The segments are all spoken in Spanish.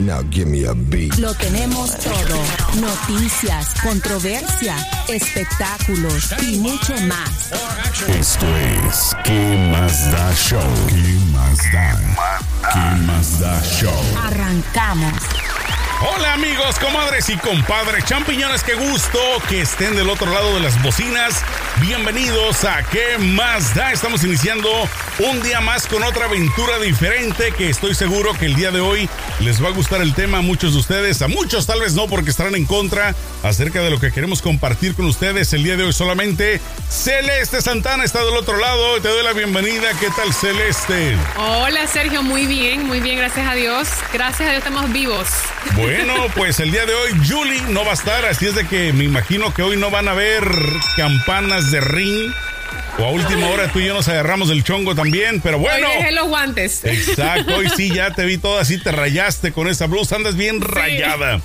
Now give me a beat. Lo tenemos todo. Noticias, controversia, espectáculos y mucho más. Esto es ¿Qué más da show? ¿Qué más da? ¿Qué más da show? Arrancamos. Hola amigos, comadres y compadres, champiñones, qué gusto que estén del otro lado de las bocinas. Bienvenidos a ¿Qué más da? Estamos iniciando un día más con otra aventura diferente que estoy seguro que el día de hoy les va a gustar el tema a muchos de ustedes, a muchos tal vez no porque estarán en contra acerca de lo que queremos compartir con ustedes el día de hoy solamente. Celeste Santana está del otro lado, te doy la bienvenida. ¿Qué tal Celeste? Hola Sergio, muy bien, muy bien, gracias a Dios. Gracias a Dios estamos vivos. Bueno, pues el día de hoy Julie no va a estar, así es de que me imagino que hoy no van a ver campanas de ring. O a última hora tú y yo nos agarramos del chongo también, pero bueno. Hoy dejé los guantes. Exacto, hoy sí ya te vi todo así, te rayaste con esa blusa, andas bien rayada.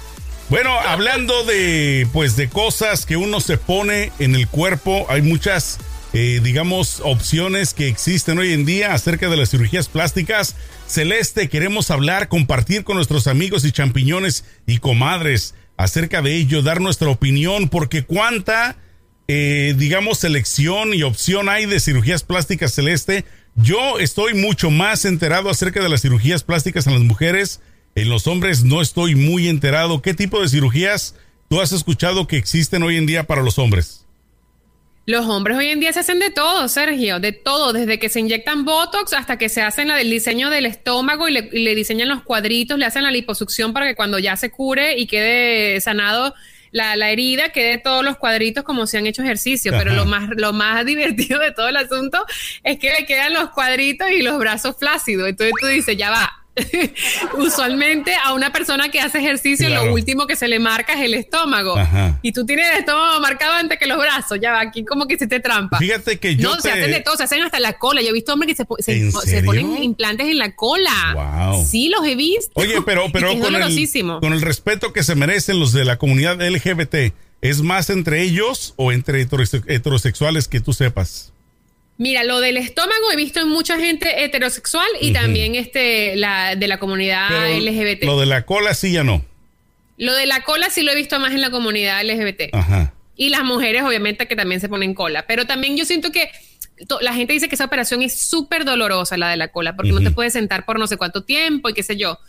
Bueno, hablando de pues de cosas que uno se pone en el cuerpo, hay muchas eh, digamos opciones que existen hoy en día acerca de las cirugías plásticas. Celeste, queremos hablar, compartir con nuestros amigos y champiñones y comadres acerca de ello, dar nuestra opinión, porque cuánta eh, digamos, selección y opción hay de cirugías plásticas celeste. Yo estoy mucho más enterado acerca de las cirugías plásticas en las mujeres. En los hombres no estoy muy enterado. ¿Qué tipo de cirugías tú has escuchado que existen hoy en día para los hombres? Los hombres hoy en día se hacen de todo, Sergio, de todo, desde que se inyectan Botox hasta que se hacen la del diseño del estómago y le, y le diseñan los cuadritos, le hacen la liposucción para que cuando ya se cure y quede sanado la, la, herida quede todos los cuadritos como si han hecho ejercicio, pero lo más, lo más divertido de todo el asunto es que le quedan los cuadritos y los brazos flácidos. Entonces tú dices, ya va, usualmente a una persona que hace ejercicio claro. lo último que se le marca es el estómago. Ajá. Y tú tienes el estómago marcado antes que los brazos. Ya va, aquí como que se te trampa. Fíjate que yo. No, te... se hacen de todo, se hacen hasta la cola. Yo he visto hombres que se, se, se ponen implantes en la cola. Wow. Sí, los he visto. Oye, pero, pero con, el, con el respeto que se merecen los de la comunidad LGBT, ¿es más entre ellos o entre heterosexuales que tú sepas? Mira, lo del estómago he visto en mucha gente heterosexual y uh -huh. también este, la, de la comunidad Pero LGBT. Lo de la cola sí ya no. Lo de la cola sí lo he visto más en la comunidad LGBT. Ajá. Y las mujeres, obviamente, que también se ponen cola. Pero también yo siento que la gente dice que esa operación es súper dolorosa, la de la cola, porque uh -huh. no te puedes sentar por no sé cuánto tiempo y qué sé yo.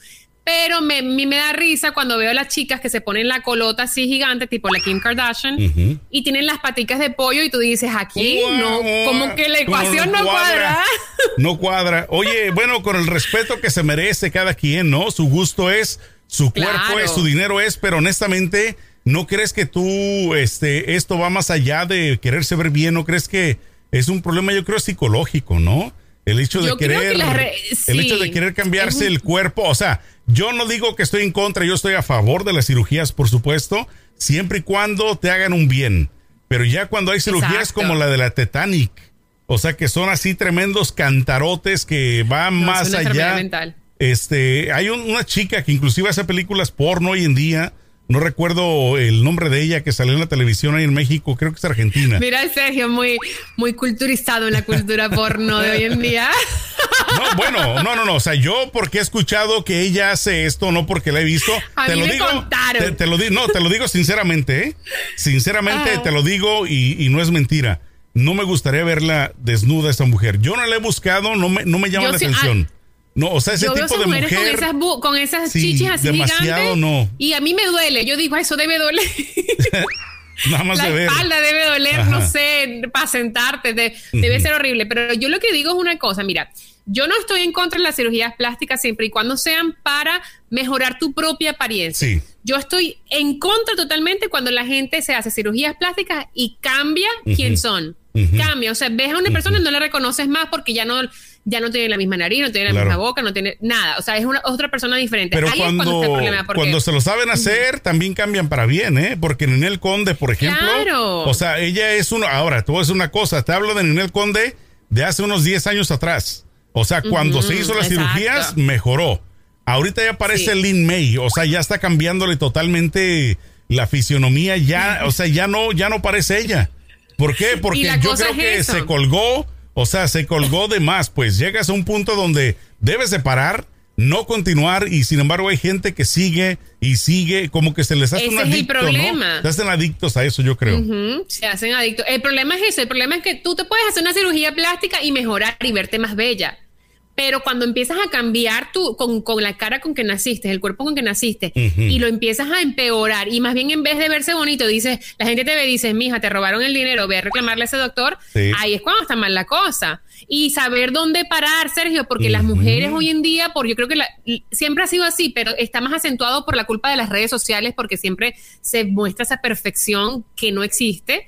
Pero me, me, me, da risa cuando veo a las chicas que se ponen la colota así gigante, tipo la Kim Kardashian, uh -huh. y tienen las paticas de pollo y tú dices, aquí no, como que la ecuación no, no cuadra. cuadra. No cuadra. Oye, bueno, con el respeto que se merece cada quien, ¿no? Su gusto es, su claro. cuerpo es, su dinero es, pero honestamente, ¿no crees que tú, este, esto va más allá de quererse ver bien? ¿No crees que es un problema, yo creo, psicológico, ¿no? El hecho de yo querer, que re... sí. el hecho de querer cambiarse el cuerpo, o sea, yo no digo que estoy en contra, yo estoy a favor de las cirugías, por supuesto, siempre y cuando te hagan un bien. Pero ya cuando hay cirugías Exacto. como la de la Titanic, o sea, que son así tremendos cantarotes que van no, más allá. Este, hay un, una chica que inclusive hace películas porno hoy en día. No recuerdo el nombre de ella que salió en la televisión ahí en México, creo que es Argentina. Mira, Sergio, muy, muy culturizado en la cultura porno de hoy en día. No, bueno, no, no, no. O sea, yo porque he escuchado que ella hace esto, no porque la he visto. A te mí lo me digo. Contaron. Te, te, lo digo, no, te lo digo sinceramente, ¿eh? Sinceramente ah. te lo digo y, y, no es mentira. No me gustaría verla desnuda esta mujer. Yo no la he buscado, no me, no me llama yo la sí, atención. Ah, no, o sea, ese yo tipo veo de mujer mujer. Con esas, con esas sí, chichis así demasiado gigantes. no. Y a mí me duele. Yo digo, eso debe doler. Nada más la de ver. espalda debe doler, Ajá. no sé, para sentarte, de, uh -huh. debe ser horrible. Pero yo lo que digo es una cosa, mira, yo no estoy en contra de las cirugías plásticas siempre y cuando sean para mejorar tu propia apariencia. Sí. Yo estoy en contra totalmente cuando la gente se hace cirugías plásticas y cambia uh -huh. quién son. Uh -huh. Cambia, o sea, ves a una persona y no la reconoces más porque ya no ya no tiene la misma nariz, no tiene la claro. misma boca, no tiene nada. O sea, es una otra persona diferente. Pero Ahí cuando, es cuando, está el problema, porque... cuando se lo saben hacer, también cambian para bien, ¿eh? Porque Ninel Conde, por ejemplo. Claro. O sea, ella es uno. Ahora, tú es una cosa. Te hablo de Ninel Conde de hace unos 10 años atrás. O sea, cuando se hizo las exacto. cirugías, mejoró. Ahorita ya parece Sí. Lin May, o sea, ya está cambiándole totalmente la fisionomía, ya, o sea, ya no, ya no parece ella. ¿Por qué? Porque yo creo es que eso. se colgó, o sea, se colgó de más, pues llegas a un punto donde debes de parar, no continuar, y sin embargo hay gente que sigue y sigue, como que se les hace Ese un es el adicto, ¿no? problema. Se hacen adictos a eso, yo creo. Se hacen adictos. El problema es eso. El problema es que tú te puedes hacer una cirugía plástica y mejorar y verte más bella. Pero cuando empiezas a cambiar tú con, con la cara con que naciste, el cuerpo con que naciste, y lo empiezas a empeorar, y más bien en vez de verse bonito, dices, la gente te ve y dices, mija, te robaron el dinero, ve a reclamarle a ese doctor, Sí. ahí es cuando está mal la cosa. Y saber dónde parar, Sergio, porque las mujeres hoy en día, por yo creo que la- siempre ha sido así, pero está más acentuado por la culpa de las redes sociales, porque siempre se muestra esa perfección que no existe.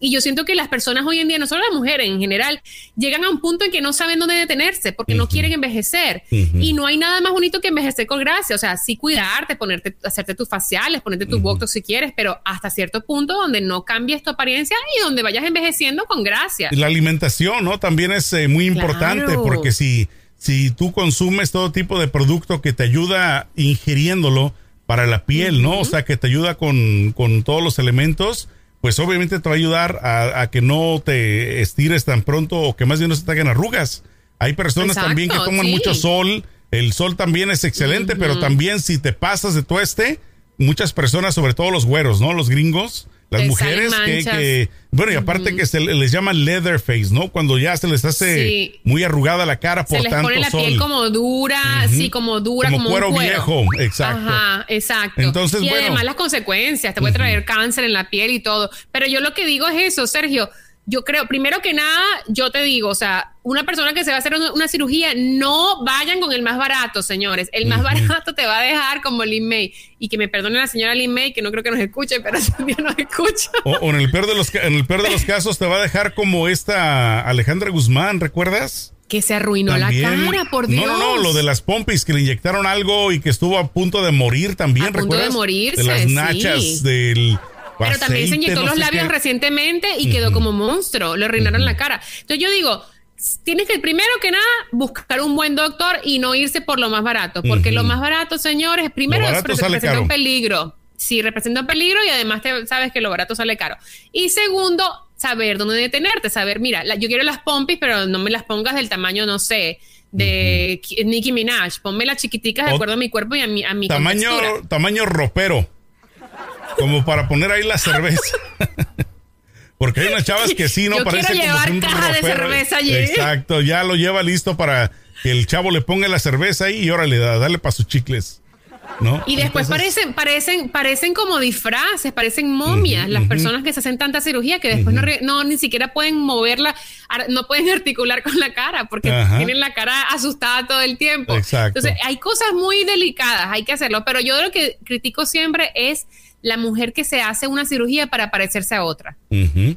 Y yo siento que las personas hoy en día, no solo las mujeres en general, llegan a un punto en que no saben dónde detenerse porque no quieren envejecer. Y no hay nada más bonito que envejecer con gracia. O sea, sí cuidarte, ponerte, hacerte tus faciales, ponerte tus botox si quieres, pero hasta cierto punto donde no cambies tu apariencia y donde vayas envejeciendo con gracia. La alimentación, ¿no? También es eh, muy importante Claro. porque si, si tú consumes todo tipo de producto que te ayuda ingiriéndolo para la piel, ¿no? O sea, que te ayuda con, con todos los elementos, pues obviamente te va a ayudar a, a que no te estires tan pronto o que más bien no se te hagan arrugas. Hay personas Exacto, también que toman sí. mucho sol. El sol también es excelente, pero también si te pasas de tueste, muchas personas, sobre todo los güeros, ¿no? Los gringos, las mujeres que, bueno, y aparte que se le- les llaman leather face, ¿no? Cuando ya se les hace Sí. muy arrugada la cara por Se les tanto pone la sol. piel como dura, Ujú. sí, como dura, Como como, cuero un cuero viejo, exacto. Ajá, exacto. Entonces, y bueno. además las consecuencias, te puede traer cáncer en la piel y todo. Pero yo lo que digo es eso, Sergio. Yo creo, primero que nada, yo te digo, o sea, una persona que se va a hacer una, una cirugía, no vayan con el más barato, señores. El más barato te va a dejar como Lin May. Y que me perdone la señora Lin May, que no creo que nos escuche, pero día nos escucha. O, o en el peor de los en el peor de los casos te va a dejar como esta Alejandra Guzmán, ¿recuerdas? Que se arruinó También. la cara, por Dios. No, no, no, lo de las pompis que le inyectaron algo y que estuvo a punto de morir también, A punto de morirse, De las sí. nachas, del Pero también se inyectó no los labios qué. recientemente y quedó como monstruo. Le arruinaron la cara. Entonces yo digo, tienes que primero que nada buscar un buen doctor y no irse por lo más barato. Porque lo más barato, señores, primero representa un peligro. Sí, representa un peligro y además te sabes que lo barato sale caro. Y segundo, saber dónde detenerte, saber, mira, la- yo quiero las pompis, pero no me las pongas del tamaño, no sé, de Ki- Nicki Minaj. Ponme las chiquiticas de acuerdo a mi cuerpo y a mi, a mi Tamaño, contextura. tamaño ropero. Como para poner ahí la cerveza. Porque hay unas chavas que sí, no Yo parece quiero llevar caja de cerveza allí. Exacto, ya lo lleva listo para que el chavo le ponga la cerveza ahí y órale, da- dale para sus chicles. ¿No? Y después Entonces, parecen, parecen, parecen como disfraces, parecen momias las personas que se hacen tanta cirugía que después no, no ni siquiera pueden moverla, no pueden articular con la cara porque tienen la cara asustada todo el tiempo. Exacto. Entonces hay cosas muy delicadas, hay que hacerlo, pero yo lo que critico siempre es la mujer que se hace una cirugía para parecerse a otra.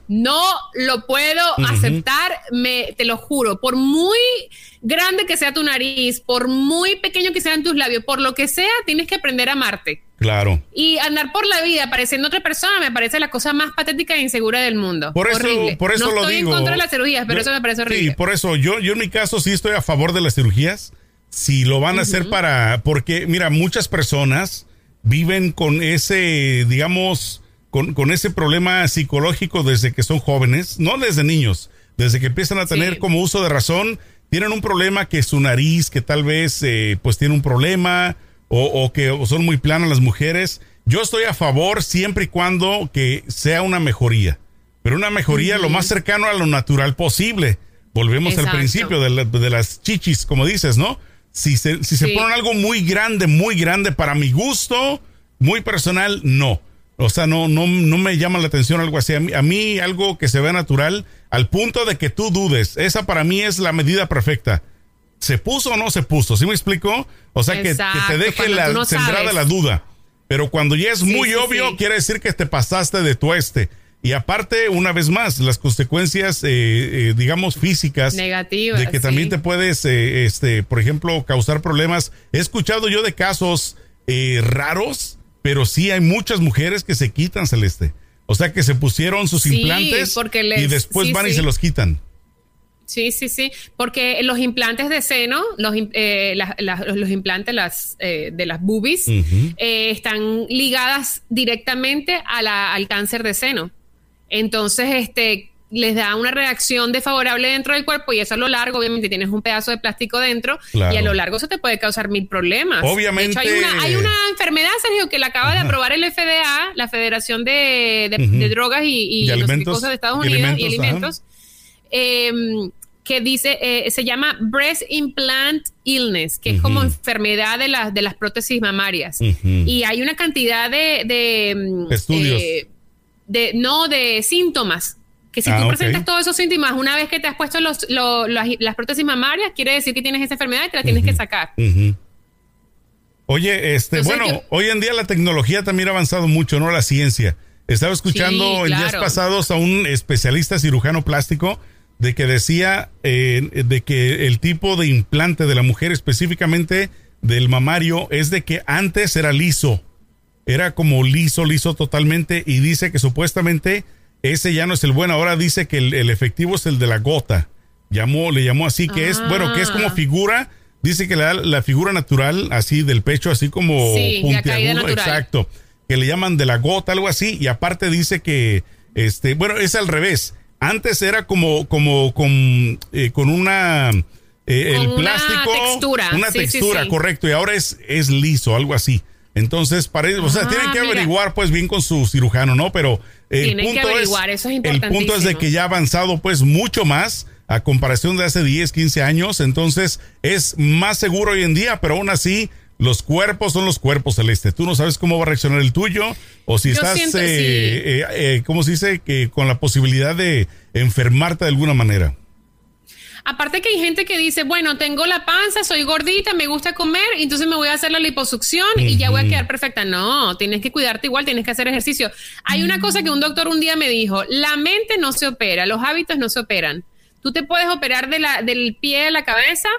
No lo puedo aceptar, me, te lo juro. Por muy grande que sea tu nariz, por muy pequeño que sean tus labios, por lo que sea, tienes que aprender a amarte. Claro. Y andar por la vida pareciendo otra persona me parece la cosa más patética e insegura del mundo. Por eso, horrible. por eso no lo estoy digo. en contra de las cirugías, pero Yo- eso me parece horrible. Sí, por eso yo, yo en mi caso sí estoy a favor de las cirugías. Si lo van a hacer para, porque mira, muchas personas viven con ese, digamos, con, con ese problema psicológico desde que son jóvenes, no desde niños, desde que empiezan a tener Sí. como uso de razón, tienen un problema que su nariz, que tal vez eh, pues tiene un problema o, o que son muy planas las mujeres. Yo estoy a favor siempre y cuando que sea una mejoría, pero una mejoría lo más cercano a lo natural posible. Volvemos al principio de, la- de las chichis, como dices, ¿no? Si se, si se Sí. ponen algo muy grande, muy grande para mi gusto, muy personal, no. O sea, no, no, no me llama la atención algo así. A mí, a mí algo que se vea natural, al punto de que tú dudes. Esa para mí es la medida perfecta. ¿Se puso o no se puso? ¿Sí me explico? O sea, que- que, te deje la no sembrada sabes. la duda. Pero cuando ya es Sí, muy sí, obvio, quiere decir que te pasaste de tueste. Y aparte, una vez más, las consecuencias, eh, eh, digamos, físicas. Negativas, De que también te puedes, eh, este, por ejemplo, causar problemas. He escuchado yo de casos eh, raros, pero sí hay muchas mujeres que se quitan, Celeste. O sea, que se pusieron sus Sí, implantes y después sí, van y se los quitan. Sí, sí, sí, porque los implantes de seno, los, im- eh, las- las- los implantes las, eh, de las boobies, eh, están ligadas directamente a la- al cáncer de seno. Entonces, este les da una reacción desfavorable dentro del cuerpo y eso a lo largo, obviamente tienes un pedazo de plástico dentro Claro. y a lo largo eso te puede causar mil problemas. Obviamente- De hecho, hay una, hay una enfermedad, Sergio, que la acaba de aprobar el FDA, la Federación de, de- Drogas y, y cosas de Estados Unidos y alimentos, alimentos em, que dice, eh, se llama Breast Implant Illness, que es como enfermedad de, las de las prótesis mamarias. Y hay una cantidad de... de mm, Estudios. eh, de, no, de síntomas. Que si Ah, tú presentas todos esos síntomas una vez que te has puesto los, lo- las, las prótesis mamarias, quiere decir que tienes esa enfermedad y te la tienes que sacar. Oye, este, Entonces, bueno, yo- hoy en día la tecnología también ha avanzado mucho, ¿no? La ciencia. Estaba escuchando Sí, en días pasados a un especialista cirujano plástico de que decía eh, de que el tipo de implante de la mujer, específicamente del mamario, es de que antes era liso. Era como liso, liso totalmente. Y dice que supuestamente ese ya no es el bueno. Ahora dice que el, el efectivo es el de la gota. Llamó, le llamó así, que es, bueno, que es como Ah. figura. Dice que le da la figura natural, así del pecho, así como Sí, la puntiagudo. Exacto. Que le llaman de la gota, algo así. Y aparte dice que, este, bueno, es al revés. Antes era como, como con, eh, con una, eh, el una plástico. textura. Una sí, textura, sí. correcto. Y ahora es, es liso, algo así. Entonces, parece, o sea, Ah, tienen que mira. averiguar pues bien con su cirujano, ¿no? Pero el Tienen que punto averiguar, es, eso es el punto es de que ya ha avanzado pues mucho más a comparación de hace 10, 15 años, entonces es más seguro hoy en día, pero aún así los cuerpos son los cuerpos celestes. Tú no sabes cómo va a reaccionar el tuyo o si Yo estás, eh, sí. eh, eh, ¿cómo se dice? Que con la posibilidad de enfermarte de alguna manera. Aparte que hay gente que dice, bueno, tengo la panza, soy gordita, me gusta comer, entonces me voy a hacer la liposucción y ya voy a quedar perfecta. No, tienes que cuidarte igual, tienes que hacer ejercicio. Hay una cosa que un doctor un día me dijo, la mente no se opera, los hábitos no se operan. Tú te puedes operar de la, del pie a la cabeza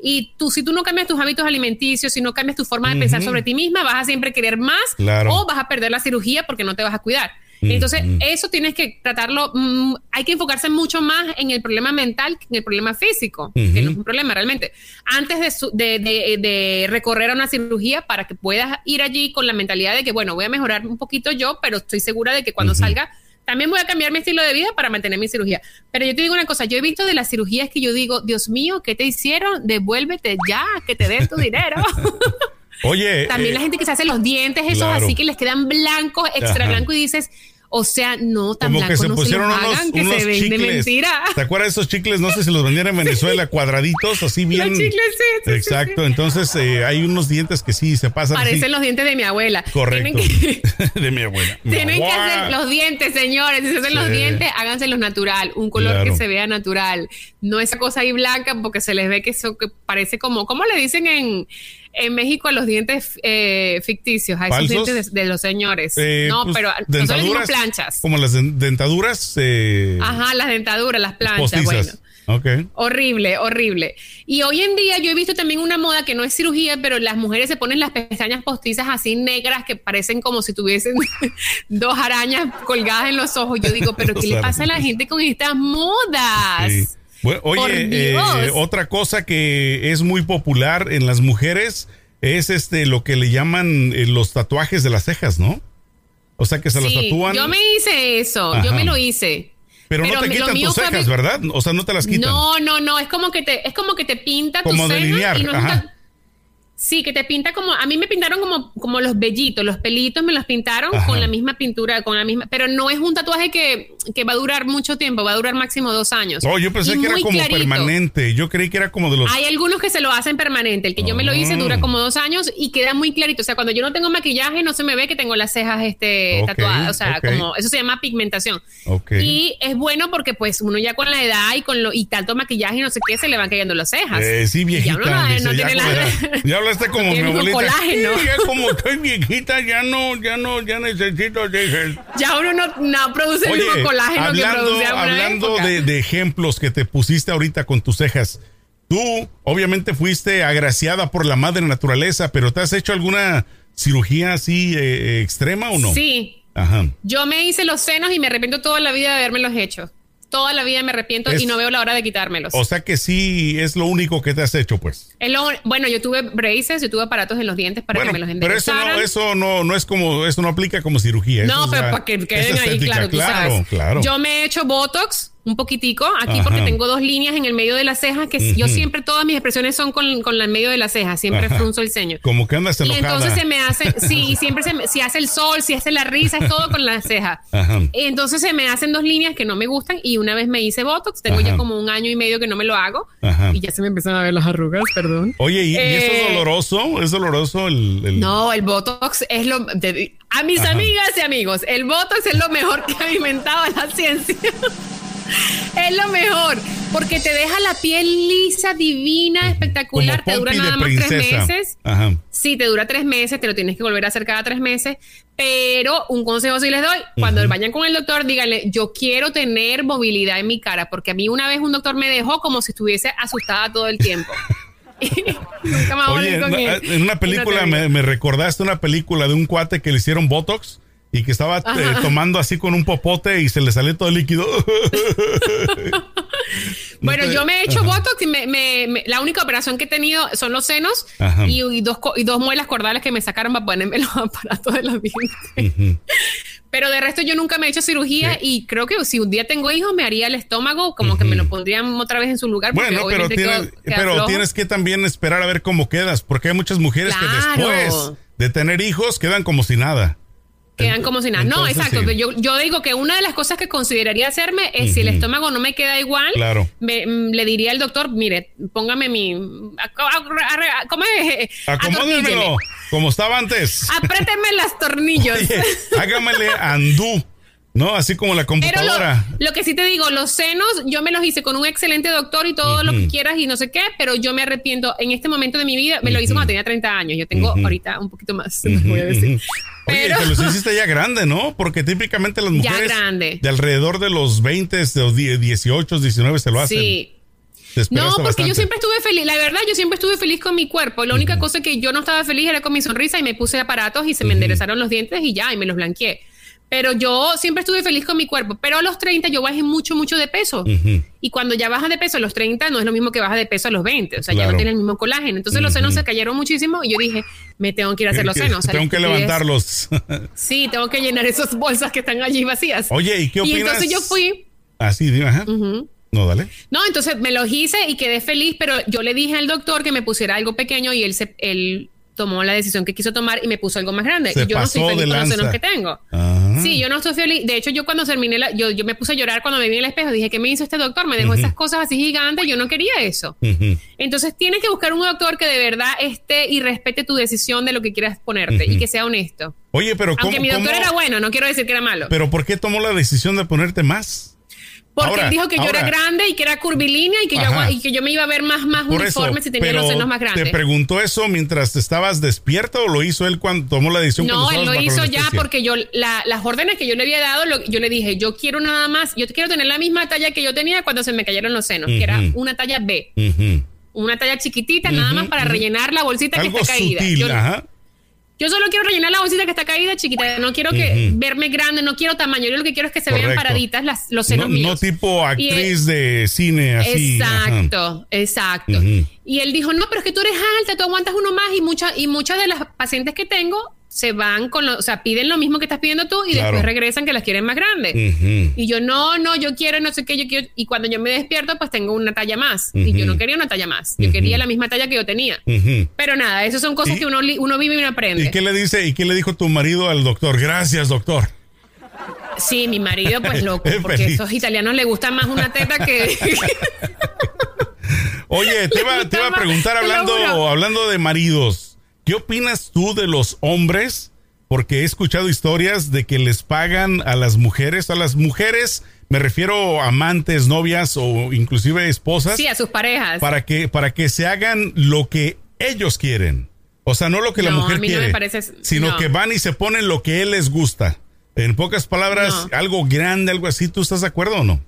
y tú, si tú no cambias tus hábitos alimenticios, si no cambias tu forma de pensar sobre ti misma, vas a siempre querer más Claro. o vas a perder la cirugía porque no te vas a cuidar. Entonces, Ujú. eso tienes que tratarlo, mm, hay que enfocarse mucho más en el problema mental que en el problema físico, que no es un problema realmente. Antes de, su- de, de- de recorrer a una cirugía para que puedas ir allí con la mentalidad de que, bueno, voy a mejorar un poquito yo, pero estoy segura de que cuando salga también voy a cambiar mi estilo de vida para mantener mi cirugía. Pero yo te digo una cosa, yo he visto de las cirugías que yo digo, Dios mío, ¿qué te hicieron? Devuélvete ya, que te den tu dinero. Oye, También eh, la gente que se hace los dientes, esos claro. así que les quedan blancos, extra Ajá. blancos y dices, o sea, no, tan como que blancos se no pusieron se unos, hagan, que unos se ven de chicles. mentira. ¿Te acuerdas de esos chicles? No sé si los vendían en Venezuela, cuadraditos, así bien. Los chicles, sí, Exacto. sí. Entonces eh, hay unos dientes que sí se pasan así. Parecen los dientes de mi abuela. Correcto. Que, de mi abuela. Tienen que hacer los dientes, señores. Si se hacen los dientes, háganselos natural. Un color Claro. que se vea natural. No esa cosa ahí blanca porque se les ve que eso que parece como, ¿cómo le dicen en, en México a los dientes eh, ficticios? A esos dientes de, de los señores. Eh, no, pues, pero nosotros decimos planchas. Como las den- dentaduras. Eh, Ajá, las dentaduras, las planchas. postizas. Bueno. Ok. Horrible, horrible. Y hoy en día yo he visto también una moda que no es cirugía, pero las mujeres se ponen las pestañas postizas así negras que parecen como si tuviesen dos arañas colgadas en los ojos. Yo digo, pero ¿qué le pasa a la gente con estas modas? Sí. Bueno, oye, eh, otra cosa que es muy popular en las mujeres es este lo que le llaman eh, los tatuajes de las cejas, ¿no? O sea que se los Sí, tatúan, yo me hice eso, yo me lo hice. pero, no te quitan tus cejas, ¿verdad? O sea, no te las quitan. No, no, no, es como que te, es como que te pinta Como tu ceja y no ajá. Sí, que te pinta como, a mí me pintaron como, como los vellitos, los pelitos me los pintaron Ajá. con la misma pintura, con la misma, pero no es un tatuaje que, que va a durar mucho tiempo, va a durar máximo dos años. No, yo pensé Y que era como clarito. permanente. Yo creí que era como de los. Hay algunos que se lo hacen permanente. El que yo me lo hice Ah. dura como dos años y queda muy clarito. O sea, cuando yo no tengo maquillaje, no se me ve que tengo las cejas este, Ok, tatuadas. O sea, ok. como eso se llama pigmentación. Ok. Y es bueno porque, pues, uno ya con la edad y con lo y tanto maquillaje y no sé qué, se le van cayendo las cejas. Eh, sí, viejita. ya no, dice, no ya, tiene la- ya hablaste como mi tiene como abuelita. colágeno. Sí, ya como estoy viejita, ya no, ya no, ya necesito. Ya uno no, no produce el Oye, mismo colágeno hablando, hablando de, de ejemplos que te pusiste ahorita con tus cejas, tú obviamente fuiste agraciada por la madre naturaleza, pero ¿te has hecho alguna cirugía así eh, extrema o no? Sí, Ajá. yo me hice los senos y me arrepiento toda la vida de haberme los hecho. Toda la vida me arrepiento Es- y no veo la hora de quitármelos. O sea que sí es lo único que te has hecho, pues. Es lo- bueno, yo tuve braces, yo tuve aparatos en los dientes para bueno, que me los pero eso no, enderezaran. eso no, no es como, eso no aplica como cirugía. No, eso pero para que queden ahí, claro, tú claro, sabes. claro. Yo me he hecho Botox un poquitico aquí Ajá. porque tengo dos líneas en el medio de las cejas que yo siempre, todas mis expresiones son con, con la en medio de las cejas, siempre Ajá. frunzo el ceño. Como que andas Y enojada. entonces se me hace, sí, y siempre se me, si hace el sol, si hace la risa, es todo con las cejas. Entonces se me hacen dos líneas que no me gustan y una vez me hice Botox, tengo Ajá. ya como un año y medio que no me lo hago Ajá. y ya se me empiezan a ver las arrugas, perdón. Oye, ¿y, y eso es Eh, doloroso? ¿Es doloroso el...? el- No, el Botox es lo... de- a mis amigas y amigos, el Botox es lo mejor que ha inventado la ciencia. es lo mejor, porque te deja la piel lisa, divina, espectacular, te dura nada más tres meses. Ajá. Sí, te dura tres meses, te lo tienes que volver a hacer cada tres meses, pero un consejo sí les doy, cuando vayan con el doctor, díganle, yo quiero tener movilidad en mi cara, porque a mí una vez un doctor me dejó como si estuviese asustada todo el tiempo. Nunca Oye, con na- él. en una no película me, me recordaste una película de un cuate que le hicieron Botox y que estaba eh, tomando así con un popote y se le salió todo el líquido. Bueno, yo me he hecho Ajá. Botox y me, me- me- la única operación que he tenido son los senos y, y dos, y dos muelas cordales que me sacaron para ponerme los aparatos de los dientes. Pero de resto yo nunca me he hecho cirugía Sí. y creo que si un día tengo hijos me haría el estómago como que me lo pondrían otra vez en su lugar. porque Bueno, pero, tienes, queda pero tienes que también esperar a ver cómo quedas, porque hay muchas mujeres que después de tener hijos quedan como si nada. Quedan como si nada. No, exacto. sí. Yo, yo digo que una de las cosas que consideraría hacerme es si el estómago no me queda igual, Claro. me- mm, le diría al doctor, mire, póngame mi... ¿Cómo es? Acomódemelo Atornílleme. como estaba antes. Apriétenme los tornillos. Oye, hágamele andú, ¿no? Así como la Pero lo, computadora. lo que sí te digo, los senos, yo me los hice con un excelente doctor y todo lo que quieras y no sé qué, pero yo me arrepiento en este momento de mi vida. Me lo hice cuando tenía 30 años. Yo tengo ahorita un poquito más, voy a decir. Ujú. Oye, Pero- te los hiciste ya grande, ¿no? Porque típicamente las Ya mujeres grande. de alrededor de los 20, de los 10, 18, 19 se lo hacen. Sí. No, porque bastante. yo siempre estuve feliz. La verdad, yo siempre estuve feliz con mi cuerpo. La única cosa que yo no estaba feliz era con mi sonrisa y me puse aparatos y se me enderezaron los dientes y ya, y me los blanqueé. Pero yo siempre estuve feliz con mi cuerpo. Pero a los 30 yo bajé mucho, mucho de peso. Y cuando ya bajas de peso a los 30 no es lo mismo que bajas de peso a los 20. O sea, ya no tienes el mismo colágeno. Entonces los senos se cayeron muchísimo y yo dije, me tengo que ir a hacer los senos. O sea, Tengo que levantarlos. Sí, tengo que llenar esas bolsas que están allí vacías. Oye, ¿y qué Y opinas? entonces yo fui... Así, dime, ajá. No, dale. No, entonces me los hice y quedé feliz, pero yo le dije al doctor que me pusiera algo pequeño y él se, él tomó la decisión que quiso tomar y me puso algo más grande. Se yo no estoy feliz con los senos que tengo. Ah. Sí, yo no estoy feliz. De hecho, yo cuando terminé, la, yo, yo me puse a llorar cuando me vi en el espejo. Dije, ¿qué me hizo este doctor? Me dejó esas cosas así gigantes. Yo no quería eso. Entonces tienes que buscar un doctor que de verdad esté y respete tu decisión de lo que quieras ponerte y que sea honesto. Oye, pero ¿cómo? Aunque mi doctor cómo- era bueno, no quiero decir que era malo. Pero ¿por qué tomó la decisión de ponerte más? Porque ahora, él dijo que yo era grande y que era curvilínea y que, yo, y que yo me iba a ver más, más Por eso, uniforme si tenía los senos más grandes. ¿Te preguntó eso mientras estabas despierta o lo hizo él cuando tomó la decisión? No, él lo hizo ya porque yo la- las órdenes que yo le había dado, lo- yo le dije, yo quiero nada más, yo quiero tener la misma talla que yo tenía cuando se me cayeron los senos, que era una talla B, una talla chiquitita, nada más para rellenar la bolsita Algo que está caída. sutil, Yo, ajá. Yo solo quiero rellenar la bolsita que está caída chiquita, no quiero que verme grande, no quiero tamaño, yo lo que quiero es que se vean paraditas las, los senos No, míos. no tipo él- actriz de cine así. ajá. Exacto, exacto. Y él dijo, no, pero es que tú eres alta, tú aguantas uno más y muchas y muchas de las pacientes que tengo se van con lo, o sea, piden lo mismo que estás pidiendo tú y Claro. después regresan que las quieren más grandes. Y yo, no, no, yo quiero, no sé qué, yo quiero. Y cuando yo me despierto, pues tengo una talla más. Y yo no quería una talla más. Yo quería la misma talla que yo tenía. Pero nada, eso son cosas ¿Y- que uno, uno vive y uno aprende. ¿Y qué le dice? ¿Y qué le dijo tu marido al doctor? Gracias, doctor. Sí, mi marido, pues loco, Es porque a esos italianos les gusta más una teta que. Oye, te iba, te iba a preguntar hablando, hablando de maridos. ¿Qué opinas tú de los hombres? Porque he escuchado historias de que les pagan a las mujeres, a las mujeres, me refiero a amantes, novias o inclusive esposas, sí, a sus parejas. para que, para que se hagan lo que ellos quieren. O sea, no lo que la No, mujer a mí no quiere, me parece- sino no. que van y se ponen lo que él les gusta. En pocas palabras, algo grande, algo así. ¿Tú estás de acuerdo o no?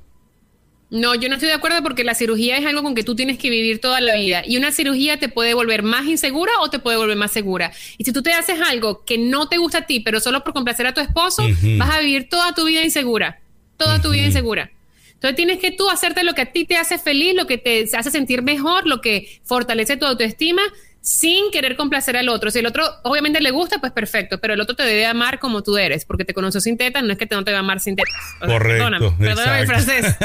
No, yo no estoy de acuerdo porque la cirugía es algo con que tú tienes que vivir toda la vida y una cirugía te puede volver más insegura o te puede volver más segura. Y si tú te haces algo que no te gusta a ti, pero solo por complacer a tu esposo, vas a vivir toda tu vida insegura, toda tu vida insegura. Entonces tienes que tú hacerte lo que a ti te hace feliz, lo que te hace sentir mejor, lo que fortalece tu autoestima sin querer complacer al otro. Si el otro obviamente le gusta, pues perfecto, pero el otro te debe amar como tú eres, porque te conoció sin tetas, no es que te no te va a amar sin tetas. O sea, Correcto, Perdóname, perdóname el francés.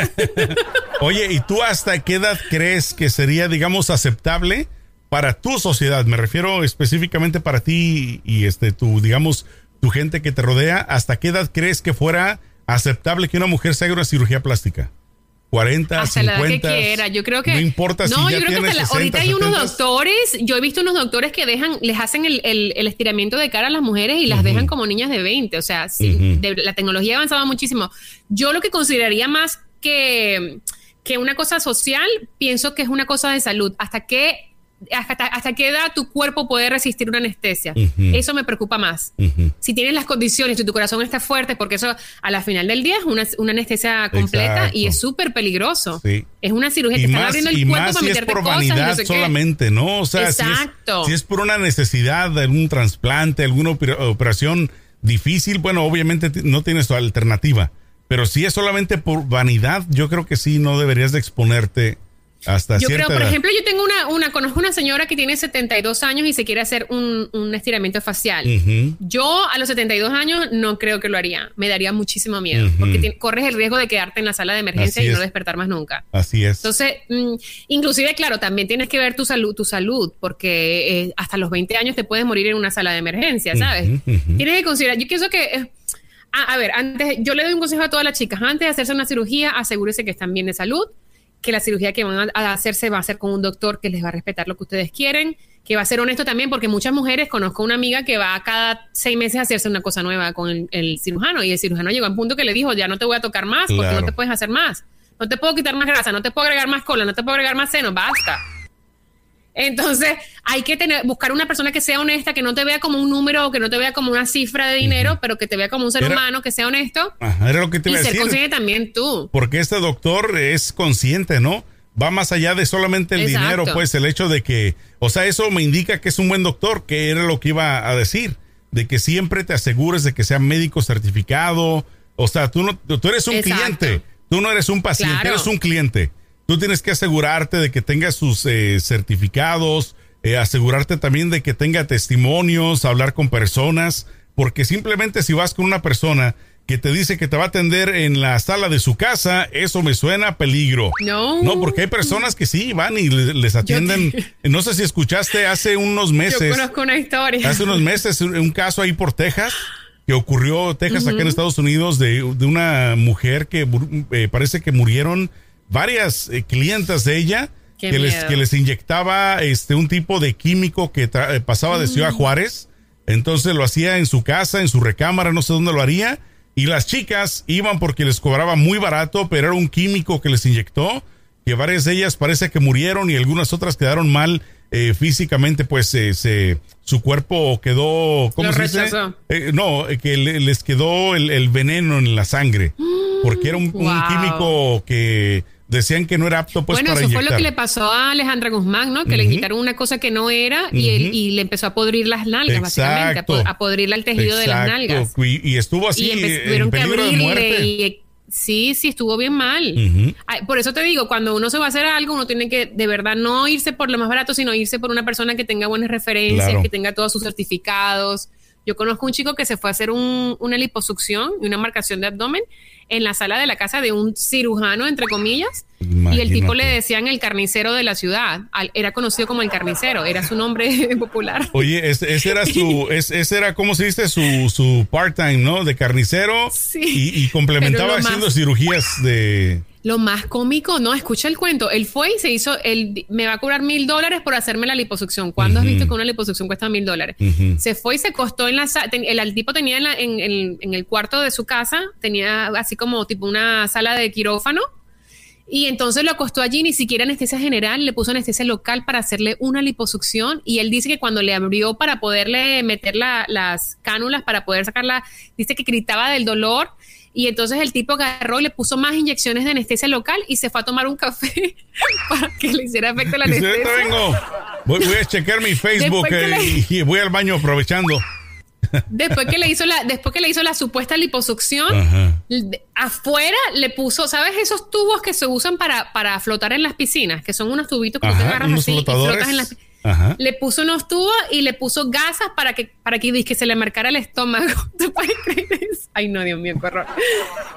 Oye, ¿y tú hasta qué edad crees que sería, digamos, aceptable para tu sociedad? Me refiero específicamente para ti y este tu, digamos, tu gente que te rodea. ¿Hasta qué edad crees que fuera aceptable que una mujer se haga una cirugía plástica? 40, hasta la edad 50. que quiera. Yo creo que. No importa si No, ya yo creo que hasta la- 60, ahorita hay unos 70. doctores. Yo he visto unos doctores que dejan, les hacen el, el- el estiramiento de cara a las mujeres y las dejan como niñas de 20. O sea, sí, de- la tecnología ha avanzado muchísimo. Yo lo que consideraría más que, que una cosa social, pienso que es una cosa de salud. ¿Hasta qué, hasta, hasta qué edad tu cuerpo puede resistir una anestesia? Eso me preocupa más si tienes las condiciones, si tu corazón está fuerte, porque eso a la final del día es una, una anestesia completa Exacto. y es súper peligroso. Sí. Es una cirugía, te y están abriendo el cuerpo para si es meterte por cosas y vanidad no sé qué. solamente, ¿no? O sea, si es, Exacto. si es por una necesidad de algún trasplante, alguna opera- operación difícil, bueno, obviamente no tienes tu alternativa. Pero si es solamente por vanidad, yo creo que sí, no deberías de exponerte hasta Yo creo, por edad. ejemplo, yo tengo una, una, conozco una señora que tiene 72 años y se quiere hacer un, un estiramiento facial. Yo a los 72 años no creo que lo haría. Me daría muchísimo miedo porque corres el riesgo de quedarte en la sala de emergencia Así y es. no despertar más nunca. Así es. Entonces, mm, inclusive, claro, también tienes que ver tu salud, tu salud, porque eh, hasta los 20 años te puedes morir en una sala de emergencia, ¿sabes? Tienes que considerar, yo pienso que, eh, a, a ver, antes, yo le doy un consejo a todas las chicas, antes de hacerse una cirugía, asegúrese que están bien de salud, que la cirugía que van a, hacerse va a ser con un doctor que les va a respetar lo que ustedes quieren, que va a ser honesto también, porque muchas mujeres, conozco una amiga que va cada seis meses a hacerse una cosa nueva con el, el cirujano, y el cirujano llegó a un punto que le dijo, ya no te voy a tocar más, porque Claro. no te puedes hacer más. No te puedo quitar más grasa, no te puedo agregar más cola, no te puedo agregar más seno, basta. Entonces, hay que tener, buscar una persona que sea honesta, que no te vea como un número o que no te vea como una cifra de dinero, pero que te vea como un ser Era- humano, que sea honesto Ajá, era lo que te y iba a ser decir. consciente también tú. porque este doctor es consciente, ¿no? Va más allá de solamente el Exacto. dinero, pues el hecho de que, o sea, eso me indica que es un buen doctor, que era lo que iba a decir, de que siempre te asegures de que sea médico certificado, o sea, tú no, tú eres un Exacto. cliente, tú no eres un paciente, Claro. eres un cliente. Tú tienes que asegurarte de que tenga sus eh, certificados, eh, asegurarte también de que tenga testimonios, hablar con personas, porque simplemente si vas con una persona que te dice que te va a atender en la sala de su casa, eso me suena a peligro. No. No, porque hay personas que sí van y le- les atienden. No sé si escuchaste hace unos Yo meses, conozco una historia. hace unos meses, un caso ahí por Texas que ocurrió, Texas, acá en Estados Unidos, de, de una mujer que eh, parece que murieron varias eh, clientas de ella. Que les, que les inyectaba este un tipo de químico que eh, pasaba de Ciudad Juárez. Entonces lo hacía en su casa, en su recámara, no sé dónde lo haría. Y las chicas iban porque les cobraba muy barato, pero era un químico que les inyectó, que varias de ellas parece que murieron y algunas otras quedaron mal eh, físicamente, pues eh, se, su cuerpo quedó, ¿cómo Lo se dice? Eh, no, que le- les quedó el, el veneno en la sangre, porque era un, químico que decían que no era apto pues bueno, para eso fue lo que le pasó a Alejandra Guzmán, ¿no? Que le quitaron una cosa que no era y, él- y le empezó a podrir las nalgas, básicamente, a, Exacto. po- a podrirle el tejido de las Exacto. nalgas. Y, y estuvo así y empe- en tuvieron que peligro de muerte. abrirle y sí, sí, estuvo bien mal. Ay, Por eso te digo, cuando uno se va a hacer algo, uno tiene que de verdad no irse por lo más barato, sino irse por una persona que tenga buenas referencias, Claro. que tenga todos sus certificados. Yo conozco un chico que se fue a hacer un- una liposucción y una marcación de abdomen en la sala de la casa de un cirujano, entre comillas, y el tipo le decían el carnicero de la ciudad. Al- Era conocido como el carnicero, era su nombre popular. Oye, ese, ese era su, es- ese era, ¿cómo se dice? Su, su part-time, ¿no? De carnicero. Sí. Y, y complementaba haciendo cirugías de... Lo más cómico, no, escucha el cuento. Él fue y se hizo, él me va a cobrar mil dólares por hacerme la liposucción. ¿Cuándo has visto que una liposucción cuesta mil dólares? Se fue y se costó en la ten- el, el tipo tenía en, la- en el, en el cuarto de su casa, tenía así como tipo una sala de quirófano. Y entonces lo acostó allí, ni siquiera anestesia general, le puso anestesia local para hacerle una liposucción. Y él dice que cuando le abrió para poderle meter la- las cánulas, para poder sacarla, dice que gritaba del dolor. Y entonces el tipo agarró y le puso más inyecciones de anestesia local y se fue a tomar un café para que le hiciera efecto la anestesia. "Ahorita vengo. Voy, voy a checar mi Facebook eh, le- y voy al baño aprovechando. después que le hizo la, después que le hizo la supuesta liposucción, Ajá. afuera le puso, ¿sabes? Esos tubos que se usan para, para flotar en las piscinas, que son unos tubitos que tú te Ajá, agarras así y flotas en las Ajá. le puso unos tubos y le puso gasas para que para que, que se le marcara el estómago. ¿Te puedes creer eso? Ay, no, Dios mío, qué horror.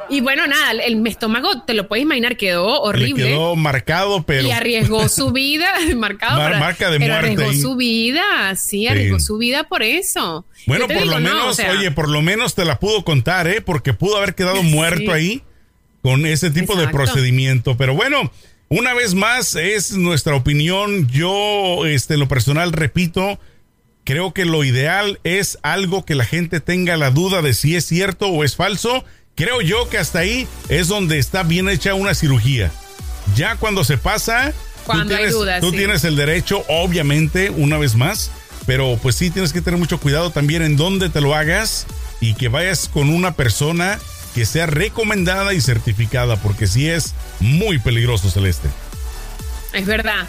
Y bueno, nada, el estómago, te lo puedes imaginar, quedó horrible. Le quedó marcado, pero. Y arriesgó su vida, marcado Mar- para- marca de pero muerte arriesgó ahí. su vida, sí, arriesgó su vida por eso. Bueno, por digo, lo no, menos, o sea, oye, por lo menos te la pudo contar, ¿eh? Porque pudo haber quedado muerto Sí. ahí con ese tipo de Exacto. procedimiento. Pero bueno, una vez más, es nuestra opinión. Yo, este, en lo personal, repito, creo que lo ideal es algo que la gente tenga la duda de si es cierto o es falso. Creo yo que hasta ahí es donde está bien hecha una cirugía. Ya cuando se pasa, Cuando tú hay dudas, tú sí. tienes el derecho, obviamente, una vez más, pero pues sí tienes que tener mucho cuidado también en dónde te lo hagas y que vayas con una persona que sea recomendada y certificada, porque sí es muy peligroso, Celeste. Es verdad.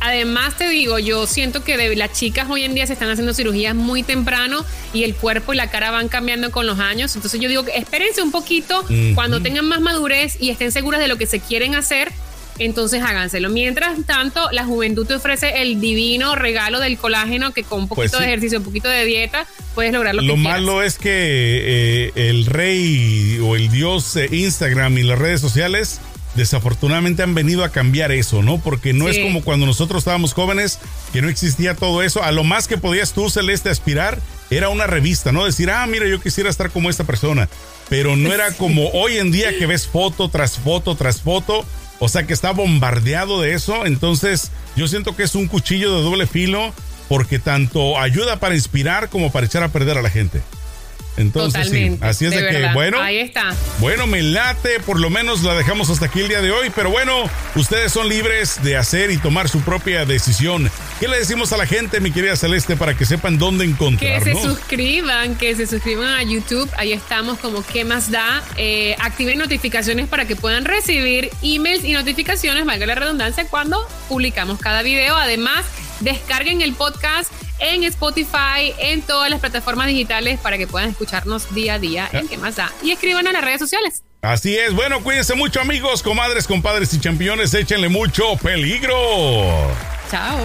Además te digo, yo siento que de las chicas hoy en día se están haciendo cirugías muy temprano y el cuerpo y la cara van cambiando con los años. Entonces yo digo que espérense un poquito cuando tengan más madurez y estén seguras de lo que se quieren hacer. Entonces háganselo. Mientras tanto, la juventud te ofrece el divino regalo del colágeno que con un Pues poquito sí. de ejercicio, un poquito de dieta, puedes lograr lo, Lo que quieras. malo es que eh, el rey o el dios eh, Instagram y las redes sociales desafortunadamente han venido a cambiar eso, ¿no? Porque no es como cuando nosotros estábamos jóvenes, que no existía todo eso. A lo más que podías tú, Celeste, aspirar era una revista, ¿no? Decir, ah, mira, yo quisiera estar como esta persona. Pero no era como hoy en día que ves foto tras foto tras foto. O sea que está bombardeado de eso. Entonces, yo siento que es un cuchillo de doble filo porque tanto ayuda para inspirar como para echar a perder a la gente. Entonces, sí. Así es de, que, verdad. bueno. Ahí está. Bueno, me late, por lo menos la dejamos hasta aquí el día de hoy, pero bueno, ustedes son libres de hacer y tomar su propia decisión. ¿Qué le decimos a la gente, mi querida Celeste, para que sepan dónde Que encontrarnos? se suscriban, que se suscriban a YouTube. Ahí estamos como ¿Qué más da? Eh, activen notificaciones para que puedan recibir emails y notificaciones, valga la redundancia, cuando publicamos cada video. Además, descarguen el podcast en Spotify, en todas las plataformas digitales para que puedan escucharnos día a día en ¿Qué más da? Y escriban a las redes sociales. Así es, bueno, cuídense mucho amigos, comadres, compadres y championes, échenle mucho peligro. Chao.